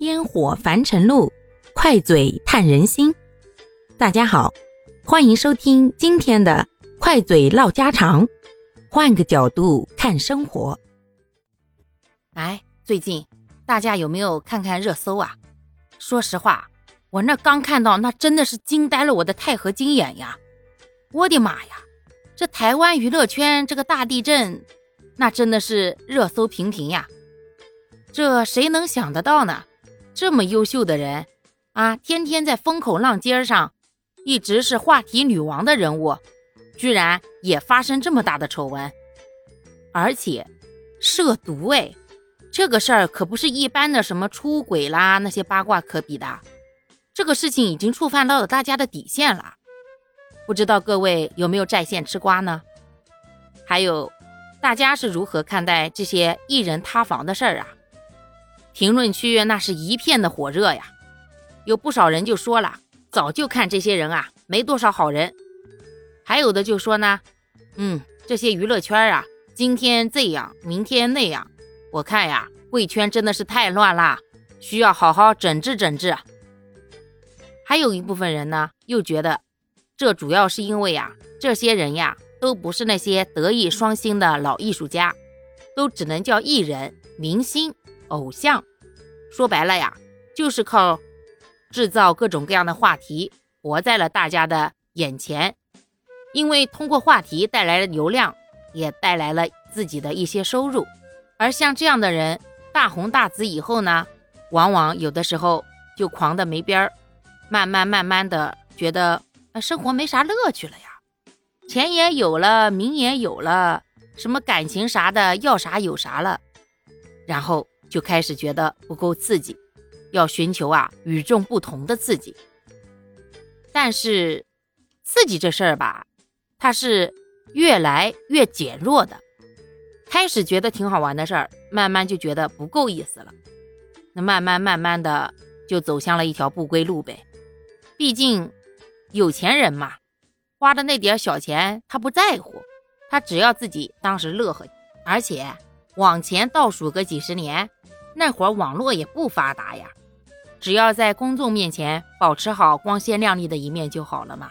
烟火凡尘路，快嘴探人心。大家好，欢迎收听今天的快嘴唠家常，换个角度看生活。哎，最近大家有没有看看热搜啊？说实话，我那刚看到，那真的是惊呆了我的钛合金眼呀！我的妈呀，这台湾娱乐圈这个大地震，那真的是热搜频频呀！这谁能想得到呢？这么优秀的人啊，天天在风口浪尖上，一直是话题女王的人物，居然也发生这么大的丑闻，而且涉毒哎，这个事儿可不是一般的什么出轨啦那些八卦可比的，这个事情已经触犯到了大家的底线了，不知道各位有没有在线吃瓜呢？还有，大家是如何看待这些艺人塌房的事儿啊？评论区那是一片的火热呀，有不少人就说了，早就看这些人啊没多少好人，还有的就说呢，嗯，这些娱乐圈啊，今天这样，明天那样，我看呀，贵圈真的是太乱了，需要好好整治整治。还有一部分人呢，又觉得这主要是因为呀，这些人呀，都不是那些德艺双馨的老艺术家，都只能叫艺人、明星。偶像，说白了呀，就是靠制造各种各样的话题，活在了大家的眼前。因为通过话题带来了流量，也带来了自己的一些收入。而像这样的人大红大紫以后呢，往往有的时候就狂的没边儿，慢慢慢慢的觉得生活没啥乐趣了呀，钱也有了，名也有了，什么感情啥的要啥有啥了，然后。就开始觉得不够刺激，要寻求啊与众不同的刺激。但是刺激这事儿吧，它是越来越减弱的。开始觉得挺好玩的事儿，慢慢就觉得不够意思了。那慢慢慢慢的就走向了一条不归路呗。毕竟有钱人嘛，花的那点小钱他不在乎，他只要自己当时乐呵。而且往前倒数个几十年。那会儿网络也不发达呀，只要在公众面前保持好光鲜亮丽的一面就好了嘛。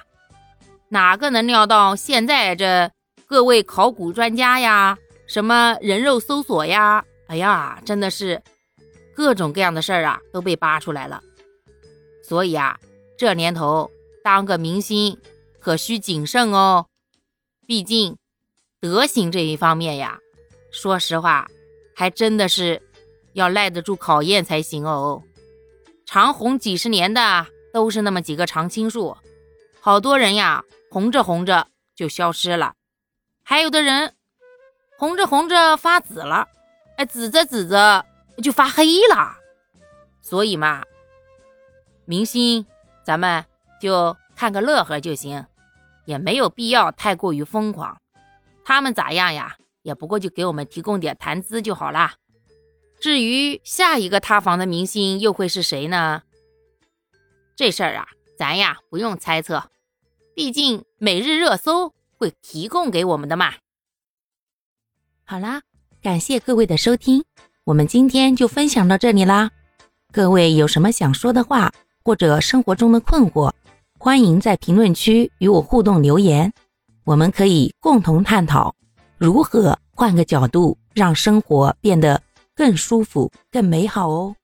哪个能料到现在这各位考古专家呀，什么人肉搜索呀，哎呀，真的是各种各样的事儿啊都被扒出来了。所以啊，这年头当个明星可需谨慎哦，毕竟德行这一方面呀，说实话还真的是。要耐得住考验才行哦。长红几十年的都是那么几个常青树，好多人呀，红着红着就消失了；还有的人红着红着发紫了，哎，紫着紫着就发黑了。所以嘛，明星咱们就看个乐呵就行，也没有必要太过于疯狂。他们咋样呀？也不过就给我们提供点谈资就好啦。至于下一个塌房的明星又会是谁呢？这事儿啊，咱呀不用猜测，毕竟每日热搜会提供给我们的嘛。好啦，感谢各位的收听，我们今天就分享到这里啦。各位有什么想说的话，或者生活中的困惑，欢迎在评论区与我互动留言，我们可以共同探讨如何换个角度让生活变得。更舒服，更美好哦。